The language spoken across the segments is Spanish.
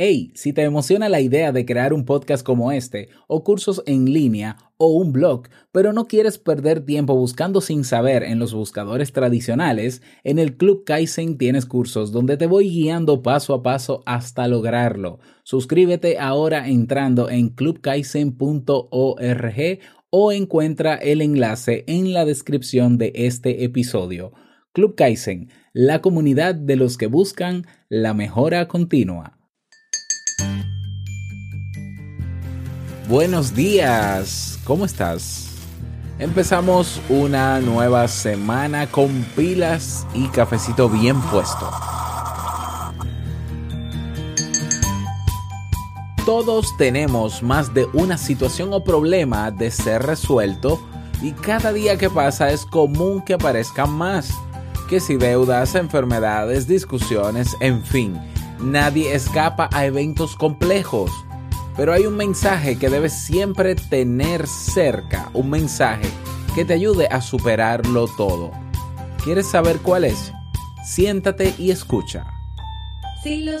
Hey, si te emociona la idea de crear un podcast como este, o cursos en línea, o un blog, pero no quieres perder tiempo buscando sin saber en los buscadores tradicionales, en el Club Kaizen tienes cursos donde te voy guiando paso a paso hasta lograrlo. Suscríbete ahora entrando en clubkaizen.org o encuentra el enlace en la descripción de este episodio. Club Kaizen, la comunidad de los que buscan la mejora continua. Buenos días, ¿cómo estás? Empezamos una nueva semana con pilas y cafecito bien puesto. Todos tenemos más de una situación o problema de ser resuelto y cada día que pasa es común que aparezcan más. Que si deudas, enfermedades, discusiones, en fin, nadie escapa a eventos complejos pero hay un mensaje que debes siempre tener cerca, un mensaje que te ayude a superarlo todo. ¿Quieres saber cuál es? Siéntate y escucha. Si lo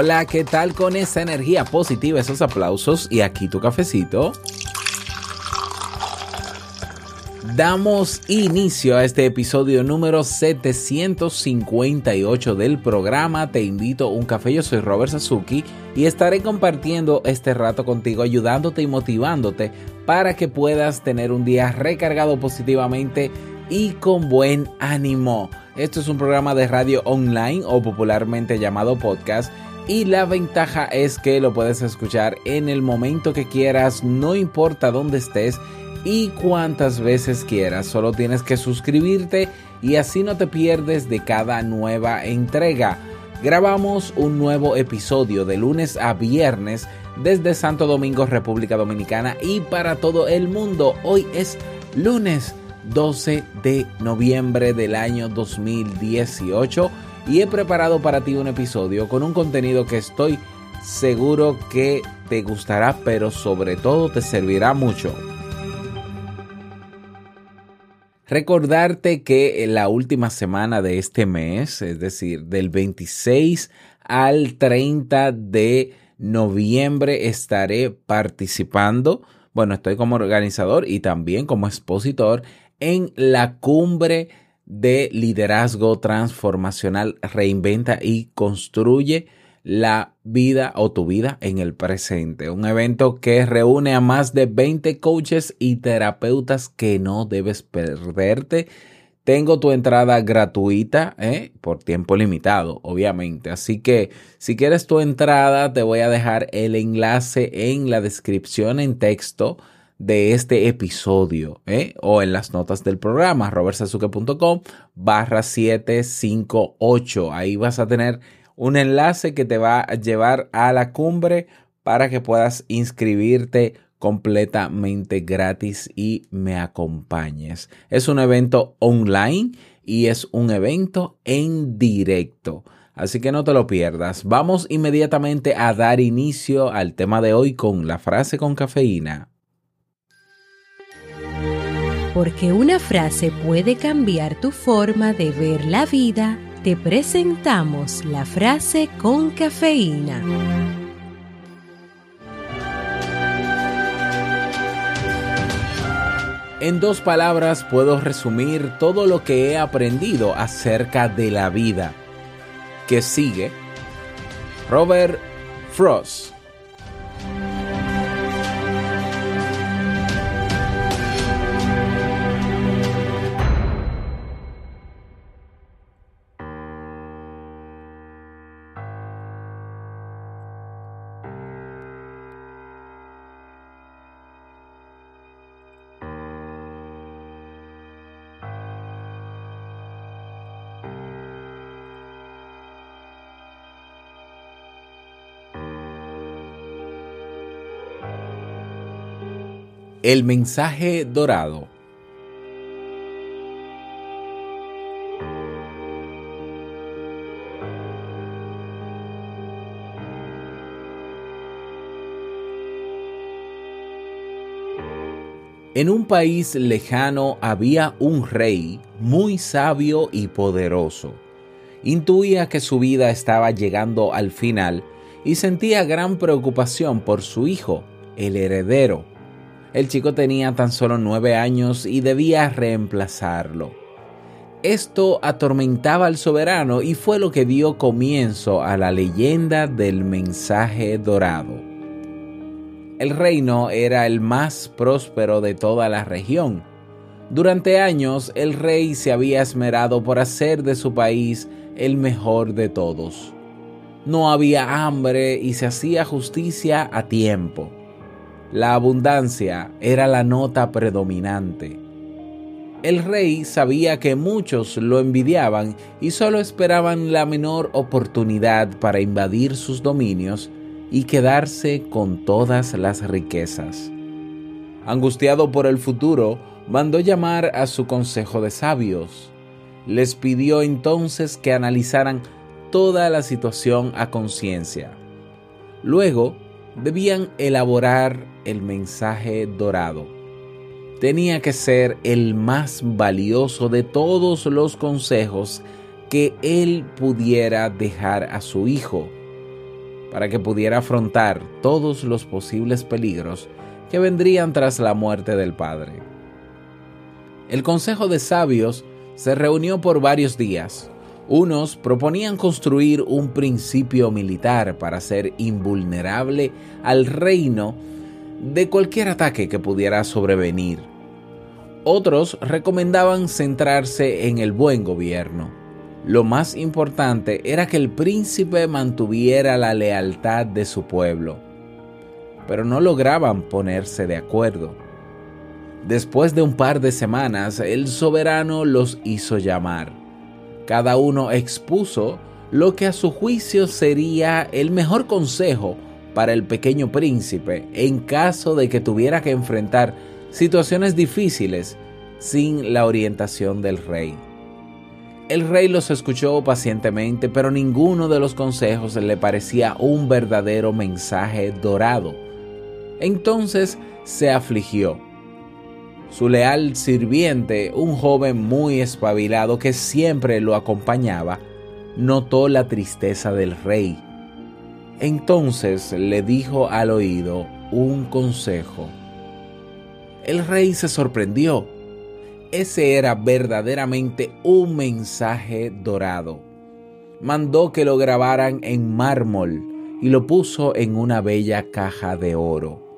Hola, ¿qué tal con esa energía positiva, esos aplausos y aquí tu cafecito? Damos inicio a este episodio número 758 del programa Te invito a un café, yo soy Robert Sasuki y estaré compartiendo este rato contigo, ayudándote y motivándote para que puedas tener un día recargado positivamente y con buen ánimo. Esto es un programa de radio online o popularmente llamado podcast y la ventaja es que lo puedes escuchar en el momento que quieras, no importa dónde estés y cuántas veces quieras. Solo tienes que suscribirte y así no te pierdes de cada nueva entrega. Grabamos un nuevo episodio de lunes a viernes desde Santo Domingo, República Dominicana y para todo el mundo. Hoy es lunes 12 de noviembre del año 2018 y he preparado para ti un episodio con un contenido que estoy seguro que te gustará, pero sobre todo te servirá mucho. Recordarte que en la última semana de este mes, es decir, del 26 al 30 de noviembre, estaré participando, bueno, estoy como organizador y también como expositor en la cumbre de liderazgo transformacional reinventa y construye la vida o tu vida en el presente. Un evento que reúne a más de 20 coaches y terapeutas que no debes perderte. Tengo tu entrada gratuita ¿eh? por tiempo limitado, obviamente. Así que si quieres tu entrada, te voy a dejar el enlace en la descripción en texto de este episodio ¿eh? o en las notas del programa robertsazuke.com barra 758. Ahí vas a tener un enlace que te va a llevar a la cumbre para que puedas inscribirte completamente gratis y me acompañes. Es un evento online y es un evento en directo. Así que no te lo pierdas. Vamos inmediatamente a dar inicio al tema de hoy con la frase con cafeína. Porque una frase puede cambiar tu forma de ver la vida, te presentamos la frase con cafeína. En dos palabras puedo resumir todo lo que he aprendido acerca de la vida. Que sigue Robert Frost. El mensaje dorado. En un país lejano había un rey muy sabio y poderoso. Intuía que su vida estaba llegando al final y sentía gran preocupación por su hijo, el heredero el chico tenía tan solo nueve años y debía reemplazarlo. Esto atormentaba al soberano y fue lo que dio comienzo a la leyenda del mensaje dorado. El reino era el más próspero de toda la región. Durante años el rey se había esmerado por hacer de su país el mejor de todos. No había hambre y se hacía justicia a tiempo. La abundancia era la nota predominante. El rey sabía que muchos lo envidiaban y solo esperaban la menor oportunidad para invadir sus dominios y quedarse con todas las riquezas. Angustiado por el futuro, mandó llamar a su consejo de sabios. Les pidió entonces que analizaran toda la situación a conciencia. Luego debían elaborar el mensaje dorado. Tenía que ser el más valioso de todos los consejos que él pudiera dejar a su hijo, para que pudiera afrontar todos los posibles peligros que vendrían tras la muerte del padre. El Consejo de Sabios se reunió por varios días, unos proponían construir un principio militar para ser invulnerable al reino de cualquier ataque que pudiera sobrevenir. Otros recomendaban centrarse en el buen gobierno. Lo más importante era que el príncipe mantuviera la lealtad de su pueblo. Pero no lograban ponerse de acuerdo. Después de un par de semanas, el soberano los hizo llamar cada uno expuso lo que a su juicio sería el mejor consejo para el pequeño príncipe en caso de que tuviera que enfrentar situaciones difíciles sin la orientación del rey. El rey los escuchó pacientemente, pero ninguno de los consejos le parecía un verdadero mensaje dorado. Entonces se afligió su leal sirviente, un joven muy espabilado que siempre lo acompañaba, notó la tristeza del rey. Entonces le dijo al oído un consejo. El rey se sorprendió. Ese era verdaderamente un mensaje dorado. Mandó que lo grabaran en mármol y lo puso en una bella caja de oro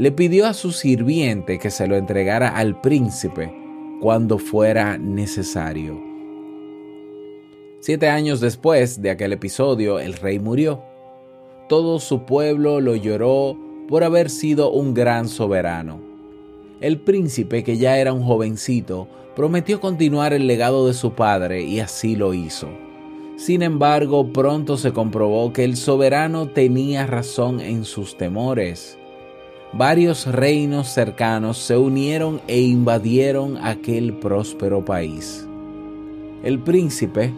le pidió a su sirviente que se lo entregara al príncipe cuando fuera necesario. Siete años después de aquel episodio, el rey murió. Todo su pueblo lo lloró por haber sido un gran soberano. El príncipe, que ya era un jovencito, prometió continuar el legado de su padre y así lo hizo. Sin embargo, pronto se comprobó que el soberano tenía razón en sus temores varios reinos cercanos se unieron e invadieron aquel próspero país. El príncipe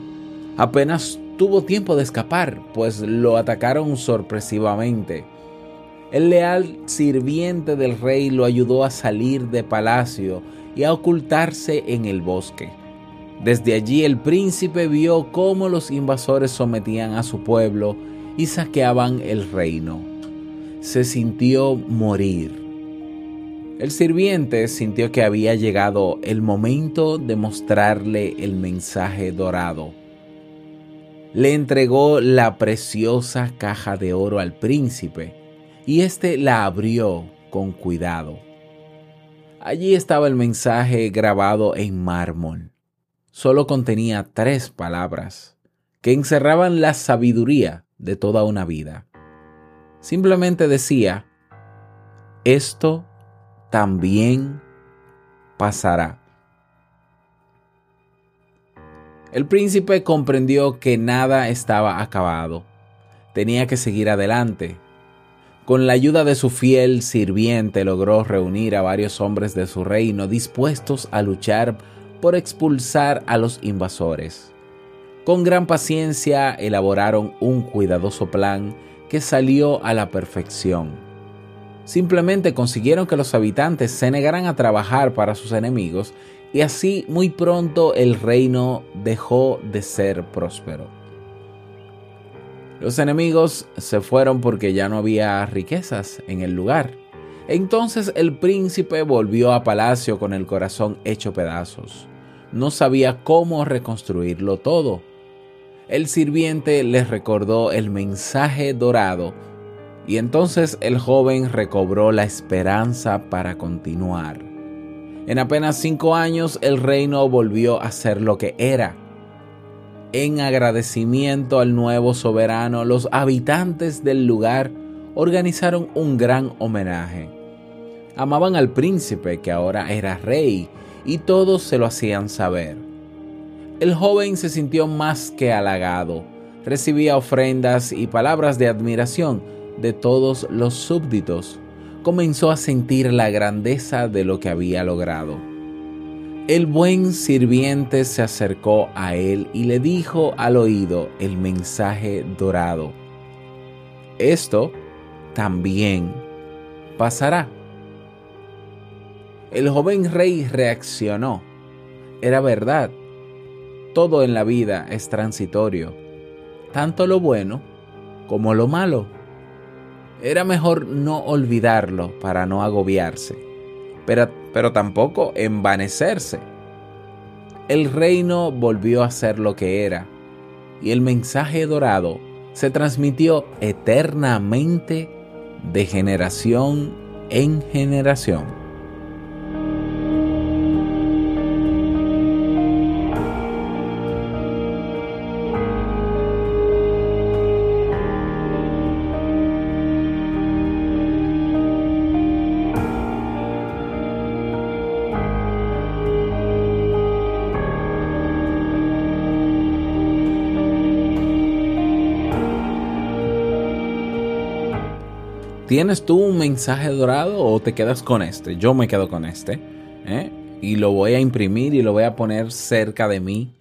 apenas tuvo tiempo de escapar, pues lo atacaron sorpresivamente. El leal sirviente del rey lo ayudó a salir de palacio y a ocultarse en el bosque. Desde allí el príncipe vio cómo los invasores sometían a su pueblo y saqueaban el reino se sintió morir. El sirviente sintió que había llegado el momento de mostrarle el mensaje dorado. Le entregó la preciosa caja de oro al príncipe y éste la abrió con cuidado. Allí estaba el mensaje grabado en mármol. Solo contenía tres palabras que encerraban la sabiduría de toda una vida. Simplemente decía, esto también pasará. El príncipe comprendió que nada estaba acabado. Tenía que seguir adelante. Con la ayuda de su fiel sirviente logró reunir a varios hombres de su reino dispuestos a luchar por expulsar a los invasores. Con gran paciencia elaboraron un cuidadoso plan que salió a la perfección. Simplemente consiguieron que los habitantes se negaran a trabajar para sus enemigos y así muy pronto el reino dejó de ser próspero. Los enemigos se fueron porque ya no había riquezas en el lugar. Entonces el príncipe volvió a palacio con el corazón hecho pedazos. No sabía cómo reconstruirlo todo. El sirviente les recordó el mensaje dorado y entonces el joven recobró la esperanza para continuar. En apenas cinco años el reino volvió a ser lo que era en agradecimiento al nuevo soberano, los habitantes del lugar organizaron un gran homenaje. Amaban al príncipe que ahora era rey y todos se lo hacían saber. El joven se sintió más que halagado, recibía ofrendas y palabras de admiración de todos los súbditos. Comenzó a sentir la grandeza de lo que había logrado el buen sirviente se acercó a él y le dijo al oído el mensaje dorado. Esto también pasará. El joven rey reaccionó. Era verdad. Todo en la vida es transitorio, tanto lo bueno como lo malo. Era mejor no olvidarlo para no agobiarse, pero pero tampoco envanecerse. El reino volvió a ser lo que era, y el mensaje dorado se transmitió eternamente de generación en generación. ¿Tienes tú un mensaje dorado o te quedas con este? Yo me quedo con este. ¿eh? Y lo voy a imprimir y lo voy a poner cerca de mí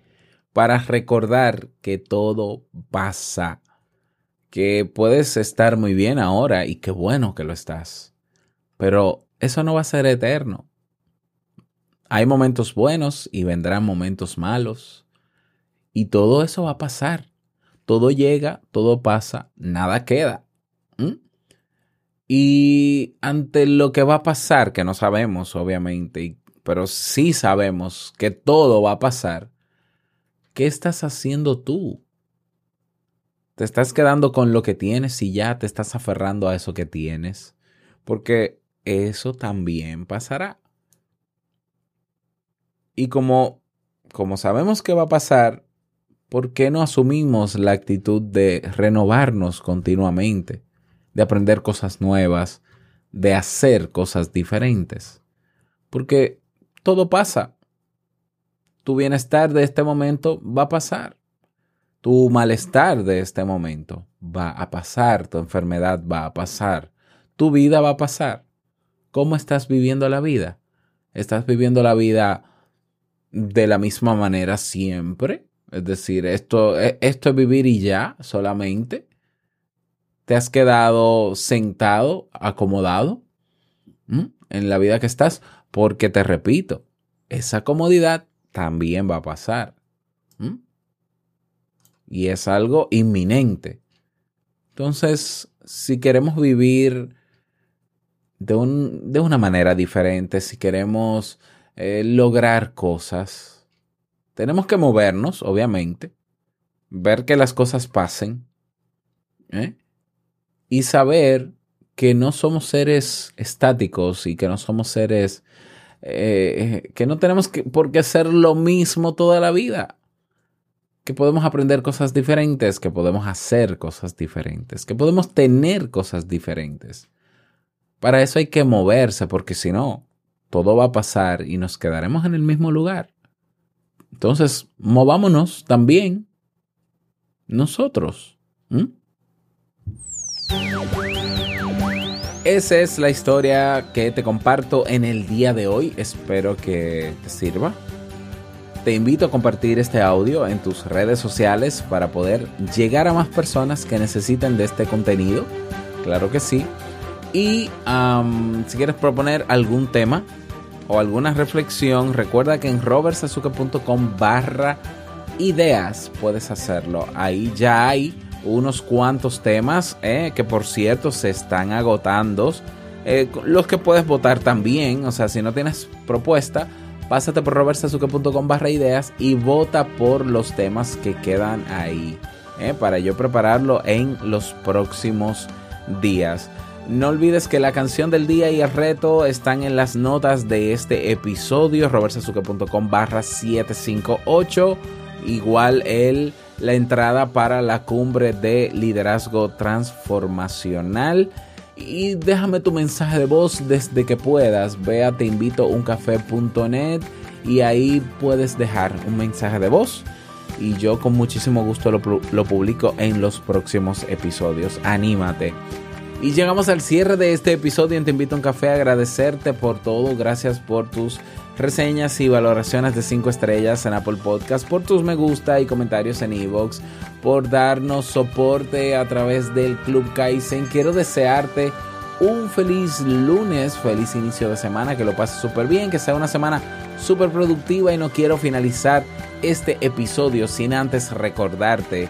para recordar que todo pasa. Que puedes estar muy bien ahora y qué bueno que lo estás. Pero eso no va a ser eterno. Hay momentos buenos y vendrán momentos malos. Y todo eso va a pasar. Todo llega, todo pasa, nada queda. Y ante lo que va a pasar, que no sabemos obviamente, pero sí sabemos que todo va a pasar, ¿qué estás haciendo tú? ¿Te estás quedando con lo que tienes y ya te estás aferrando a eso que tienes? Porque eso también pasará. Y como, como sabemos que va a pasar, ¿por qué no asumimos la actitud de renovarnos continuamente? De aprender cosas nuevas, de hacer cosas diferentes. Porque todo pasa. Tu bienestar de este momento va a pasar. Tu malestar de este momento va a pasar. Tu enfermedad va a pasar. Tu vida va a pasar. ¿Cómo estás viviendo la vida? ¿Estás viviendo la vida de la misma manera siempre? Es decir, esto, esto es vivir y ya solamente te has quedado sentado, acomodado en la vida que estás, porque te repito, esa comodidad también va a pasar. Y es algo inminente. Entonces, si queremos vivir de, un, de una manera diferente, si queremos eh, lograr cosas, tenemos que movernos, obviamente, ver que las cosas pasen, ¿eh? Y saber que no somos seres estáticos y que no somos seres eh, que no tenemos que, por qué hacer lo mismo toda la vida. Que podemos aprender cosas diferentes, que podemos hacer cosas diferentes, que podemos tener cosas diferentes. Para eso hay que moverse, porque si no, todo va a pasar y nos quedaremos en el mismo lugar. Entonces, movámonos también nosotros. Esa es la historia que te comparto en el día de hoy. Espero que te sirva. Te invito a compartir este audio en tus redes sociales para poder llegar a más personas que necesiten de este contenido. Claro que sí. Y si quieres proponer algún tema o alguna reflexión, recuerda que en robertsazuke.com barra ideas puedes hacerlo. Ahí ya hay unos cuantos temas eh, que por cierto se están agotando. Eh, los que puedes votar también, o sea, si no tienes propuesta, pásate por robertsazuke.com barra ideas y vota por los temas que quedan ahí, eh, para yo prepararlo en los próximos días. No olvides que la canción del día y el reto están en las notas de este episodio, robertsazuke.com barra 758. Igual el la entrada para la cumbre de liderazgo transformacional. Y déjame tu mensaje de voz desde que puedas. Ve a teinvitouncafé.net y ahí puedes dejar un mensaje de voz. Y yo con muchísimo gusto lo, lo publico en los próximos episodios. Anímate. Y llegamos al cierre de este episodio en Te Invito a un Café. Agradecerte por todo. Gracias por tus reseñas y valoraciones de 5 estrellas en Apple Podcast, por tus me gusta y comentarios en Evox, por darnos soporte a través del Club Kaizen. Quiero desearte un feliz lunes, feliz inicio de semana, que lo pases súper bien, que sea una semana súper productiva y no quiero finalizar este episodio sin antes recordarte